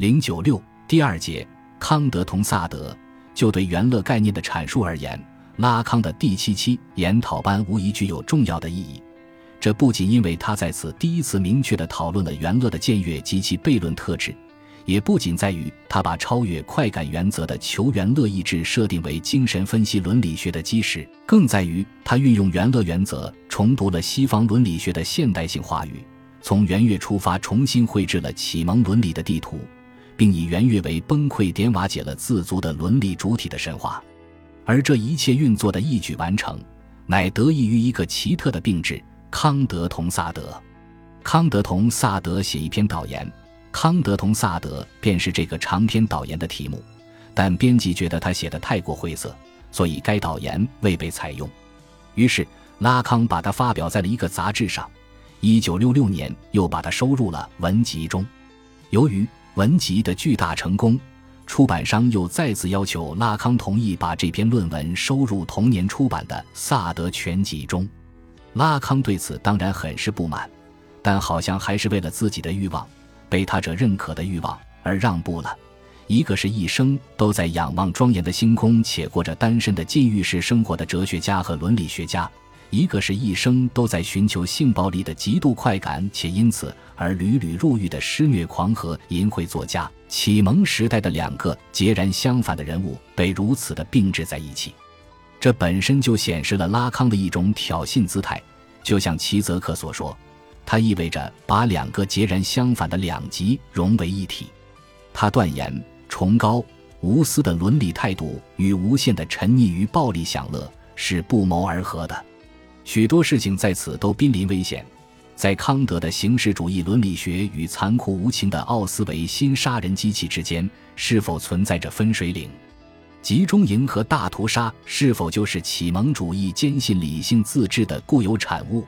零九六第二节，康德同萨德。就对元乐概念的阐述而言，拉康的第七期研讨班无疑具有重要的意义。这不仅因为他在此第一次明确地讨论了元乐的僭越及其悖论特质，也不仅在于他把超越快感原则的求元乐意志设定为精神分析伦理学的基石，更在于他运用元乐原则重读了西方伦理学的现代性话语，从元乐出发，重新绘制了启蒙伦理的地图。并以圆月为崩溃点瓦解了自足的伦理主体的神话，而这一切运作的一举完成，乃得益于一个奇特的并置——康德同萨德。康德同萨德写一篇导言，康德同萨德便是这个长篇导言的题目。但编辑觉得他写的太过晦涩，所以该导言未被采用。于是拉康把它发表在了一个杂志上。一九六六年，又把它收入了文集中。由于文集的巨大成功，出版商又再次要求拉康同意把这篇论文收入同年出版的《萨德全集》中。拉康对此当然很是不满，但好像还是为了自己的欲望，被他者认可的欲望而让步了。一个是一生都在仰望庄严的星空且过着单身的禁欲式生活的哲学家和伦理学家。一个是一生都在寻求性暴力的极度快感，且因此而屡屡入狱的施虐狂和淫秽作家，启蒙时代的两个截然相反的人物被如此的并置在一起，这本身就显示了拉康的一种挑衅姿态。就像齐泽克所说，它意味着把两个截然相反的两极融为一体。他断言，崇高无私的伦理态度与无限的沉溺于暴力享乐是不谋而合的。许多事情在此都濒临危险，在康德的形式主义伦理学与残酷无情的奥斯维辛杀人机器之间，是否存在着分水岭？集中营和大屠杀是否就是启蒙主义坚信理性自治的固有产物？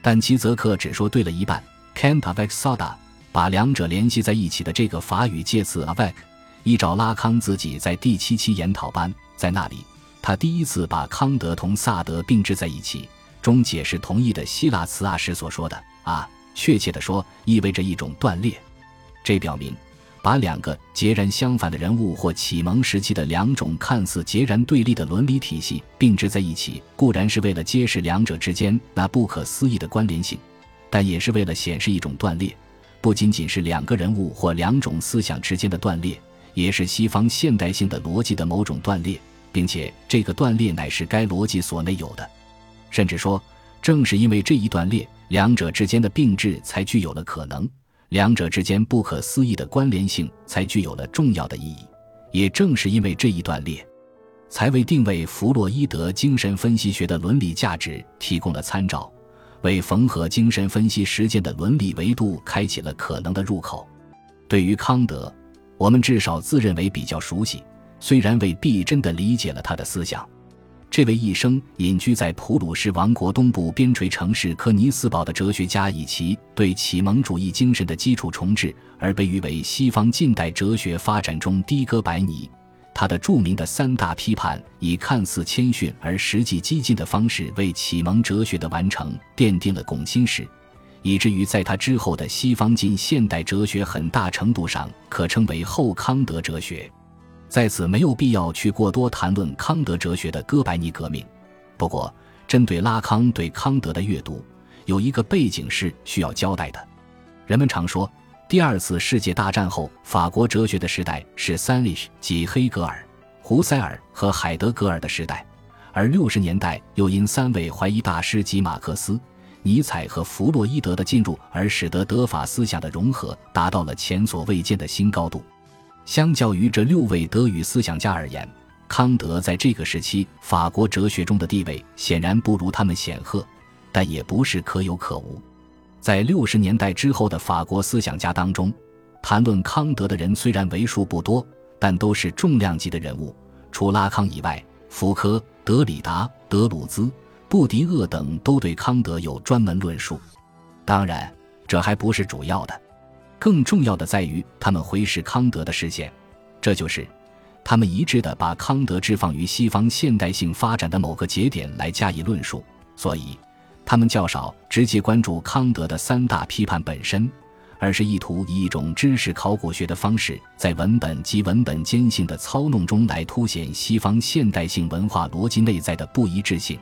但齐泽克只说对了一半。Can't avec soda，把两者联系在一起的这个法语介词 avec，依照拉康自己在第七期研讨班，在那里，他第一次把康德同萨德并置在一起。中解释同意的希腊词啊时所说的啊，确切的说，意味着一种断裂。这表明，把两个截然相反的人物或启蒙时期的两种看似截然对立的伦理体系并置在一起，固然是为了揭示两者之间那不可思议的关联性，但也是为了显示一种断裂，不仅仅是两个人物或两种思想之间的断裂，也是西方现代性的逻辑的某种断裂，并且这个断裂乃是该逻辑所内有的。甚至说，正是因为这一断裂，两者之间的并置才具有了可能；两者之间不可思议的关联性才具有了重要的意义。也正是因为这一断裂，才为定位弗洛伊德精神分析学的伦理价值提供了参照，为缝合精神分析实践的伦理维度开启了可能的入口。对于康德，我们至少自认为比较熟悉，虽然未必真的理解了他的思想。这位一生隐居在普鲁士王国东部边陲城市科尼斯堡的哲学家，以其对启蒙主义精神的基础重置而被誉为西方近代哲学发展中的哥白尼。他的著名的三大批判，以看似谦逊而实际激进的方式，为启蒙哲学的完成奠定了拱心石，以至于在他之后的西方近现代哲学，很大程度上可称为后康德哲学。在此没有必要去过多谈论康德哲学的哥白尼革命。不过，针对拉康对康德的阅读，有一个背景是需要交代的。人们常说，第二次世界大战后法国哲学的时代是三 H 即黑格尔、胡塞尔和海德格尔的时代，而六十年代又因三位怀疑大师及马克思、尼采和弗洛伊德的进入，而使得德法思想的融合达到了前所未见的新高度。相较于这六位德语思想家而言，康德在这个时期法国哲学中的地位显然不如他们显赫，但也不是可有可无。在六十年代之后的法国思想家当中，谈论康德的人虽然为数不多，但都是重量级的人物。除拉康以外，福柯、德里达、德鲁兹、布迪厄等都对康德有专门论述。当然，这还不是主要的。更重要的在于，他们回视康德的视线，这就是他们一致的把康德置放于西方现代性发展的某个节点来加以论述。所以，他们较少直接关注康德的三大批判本身，而是意图以一种知识考古学的方式，在文本及文本间性的操弄中来凸显西方现代性文化逻辑内在的不一致性。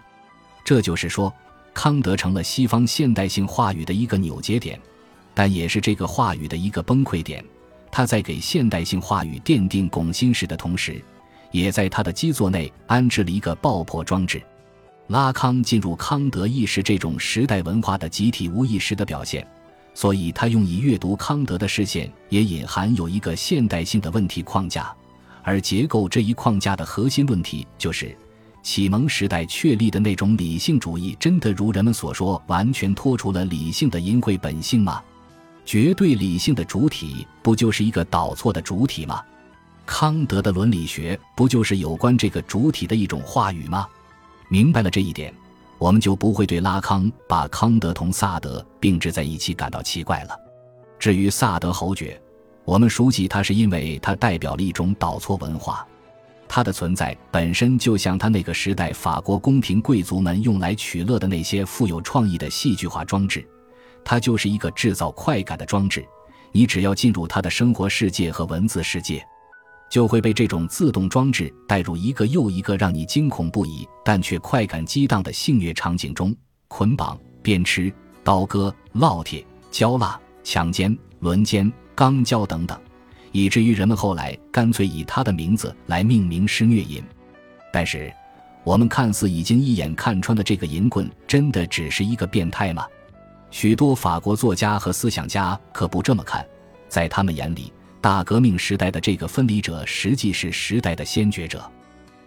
这就是说，康德成了西方现代性话语的一个扭结点，但也是这个话语的一个崩溃点。他在给现代性话语奠定拱心石的同时，也在他的基座内安置了一个爆破装置。拉康进入康德意识这种时代文化的集体无意识的表现。所以，他用以阅读康德的视线，也隐含有一个现代性的问题框架，而结构这一框架的核心问题就是：启蒙时代确立的那种理性主义，真的如人们所说，完全脱除了理性的淫秽本性吗？绝对理性的主体，不就是一个导错的主体吗？康德的伦理学，不就是有关这个主体的一种话语吗？明白了这一点。我们就不会对拉康把康德同萨德并置在一起感到奇怪了。至于萨德侯爵，我们熟悉他是因为他代表了一种倒错文化，他的存在本身就像他那个时代法国宫廷贵族们用来取乐的那些富有创意的戏剧化装置，它就是一个制造快感的装置。你只要进入他的生活世界和文字世界。就会被这种自动装置带入一个又一个让你惊恐不已但却快感激荡的性虐场景中，捆绑、鞭笞、刀割、烙铁、焦蜡、强奸、轮奸、肛交等等，以至于人们后来干脆以他的名字来命名施虐淫。但是，我们看似已经一眼看穿的这个淫棍，真的只是一个变态吗？许多法国作家和思想家可不这么看，在他们眼里。大革命时代的这个分离者，实际是时代的先觉者。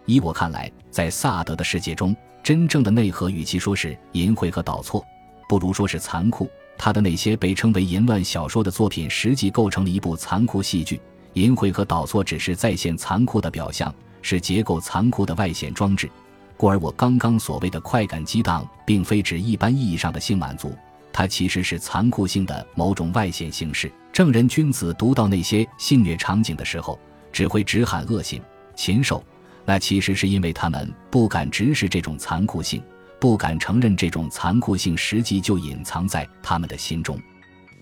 依我看来，在萨德的世界中，真正的内核与其说是淫秽和倒错，不如说是残酷。他的那些被称为淫乱小说的作品，实际构成了一部残酷戏剧。淫秽和倒错只是再现残酷的表象，是结构残酷的外显装置。故而，我刚刚所谓的快感激荡，并非指一般意义上的性满足。它其实是残酷性的某种外显形式。正人君子读到那些性虐场景的时候，只会直喊恶心、禽兽。那其实是因为他们不敢直视这种残酷性，不敢承认这种残酷性实际就隐藏在他们的心中。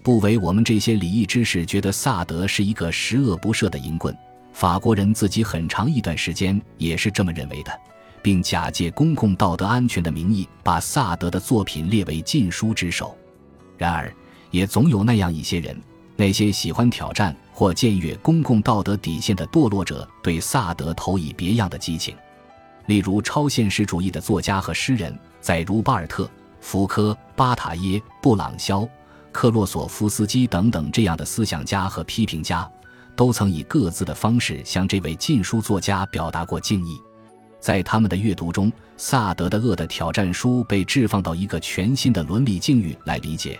不为我们这些礼义之士觉得萨德是一个十恶不赦的淫棍，法国人自己很长一段时间也是这么认为的，并假借公共道德安全的名义，把萨德的作品列为禁书之首。然而，也总有那样一些人，那些喜欢挑战或僭越公共道德底线的堕落者，对萨德投以别样的激情。例如，超现实主义的作家和诗人，在如巴尔特、福柯、巴塔耶、布朗肖、克洛索夫斯基等等这样的思想家和批评家，都曾以各自的方式向这位禁书作家表达过敬意。在他们的阅读中，萨德的《恶的挑战书》被置放到一个全新的伦理境遇来理解。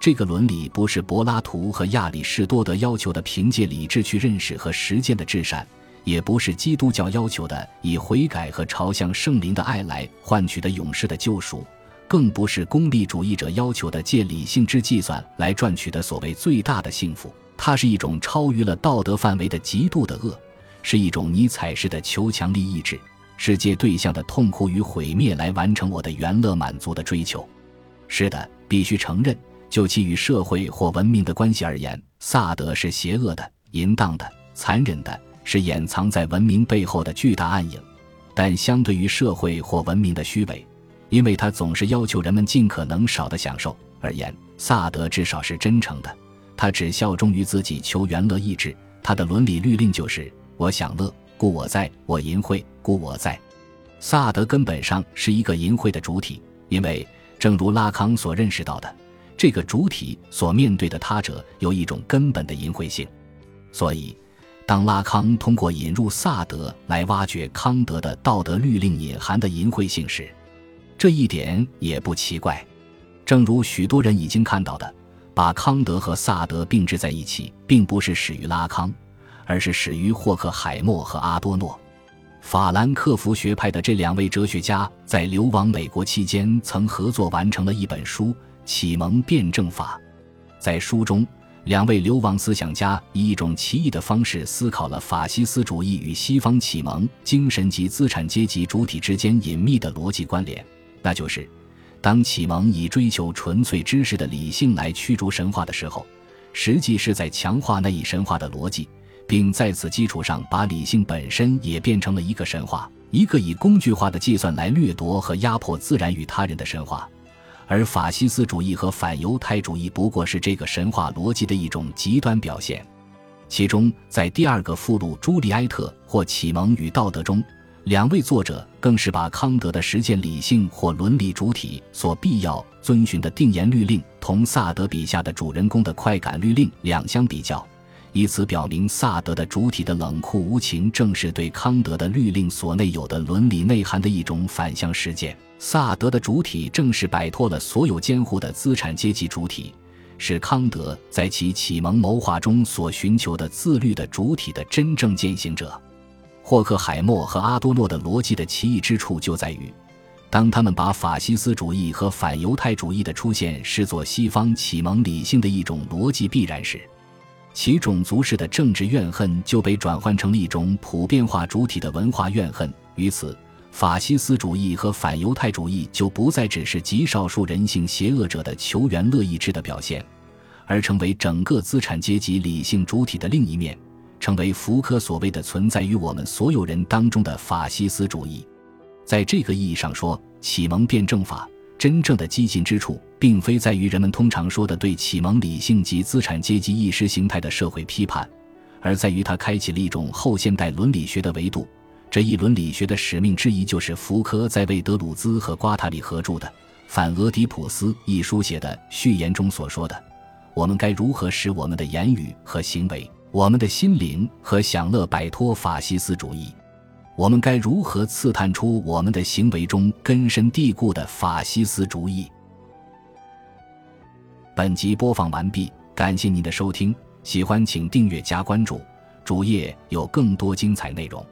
这个伦理不是柏拉图和亚里士多德要求的凭借理智去认识和实践的至善，也不是基督教要求的以悔改和朝向圣灵的爱来换取的勇士的救赎，更不是功利主义者要求的借理性之计算来赚取的所谓最大的幸福。它是一种超于了道德范围的极度的恶，是一种尼采式的求强力意志，是借对象的痛苦与毁灭来完成我的原乐满足的追求。是的，必须承认。就其与社会或文明的关系而言，萨德是邪恶的、淫荡的、残忍的，是掩藏在文明背后的巨大暗影。但相对于社会或文明的虚伪，因为他总是要求人们尽可能少的享受而言，萨德至少是真诚的。他只效忠于自己求原乐意志。他的伦理律令就是：我享乐，故我在；我淫秽，故我在。萨德根本上是一个淫秽的主体，因为正如拉康所认识到的。这个主体所面对的他者有一种根本的淫秽性，所以，当拉康通过引入萨德来挖掘康德的道德律令隐含的淫秽性时，这一点也不奇怪。正如许多人已经看到的，把康德和萨德并置在一起，并不是始于拉康，而是始于霍克海默和阿多诺。法兰克福学派的这两位哲学家在流亡美国期间，曾合作完成了一本书。启蒙辩证法，在书中，两位流亡思想家以一种奇异的方式思考了法西斯主义与西方启蒙精神及资产阶级主体之间隐秘的逻辑关联。那就是，当启蒙以追求纯粹知识的理性来驱逐神话的时候，实际是在强化那一神话的逻辑，并在此基础上把理性本身也变成了一个神话，一个以工具化的计算来掠夺和压迫自然与他人的神话。而法西斯主义和反犹太主义不过是这个神话逻辑的一种极端表现。其中，在第二个附录《朱利埃特或启蒙与道德》中，两位作者更是把康德的实践理性或伦理主体所必要遵循的定言律令同萨德笔下的主人公的快感律令两相比较，以此表明萨德的主体的冷酷无情正是对康德的律令所内有的伦理内涵的一种反向实践。萨德的主体正是摆脱了所有监护的资产阶级主体，是康德在其启蒙谋划中所寻求的自律的主体的真正践行者。霍克海默和阿多诺的逻辑的奇异之处就在于，当他们把法西斯主义和反犹太主义的出现视作西方启蒙理性的一种逻辑必然时，其种族式的政治怨恨就被转换成了一种普遍化主体的文化怨恨。于此。法西斯主义和反犹太主义就不再只是极少数人性邪恶者的求援乐意志的表现，而成为整个资产阶级理性主体的另一面，成为福柯所谓的存在于我们所有人当中的法西斯主义。在这个意义上说，启蒙辩证法真正的激进之处，并非在于人们通常说的对启蒙理性及资产阶级意识形态的社会批判，而在于它开启了一种后现代伦理学的维度。这一伦理学的使命之一，就是福柯在为德鲁兹和瓜塔里合著的《反俄狄浦斯》一书写的序言中所说的：“我们该如何使我们的言语和行为，我们的心灵和享乐摆脱法西斯主义？我们该如何刺探出我们的行为中根深蒂固的法西斯主义？”本集播放完毕，感谢您的收听，喜欢请订阅加关注，主页有更多精彩内容。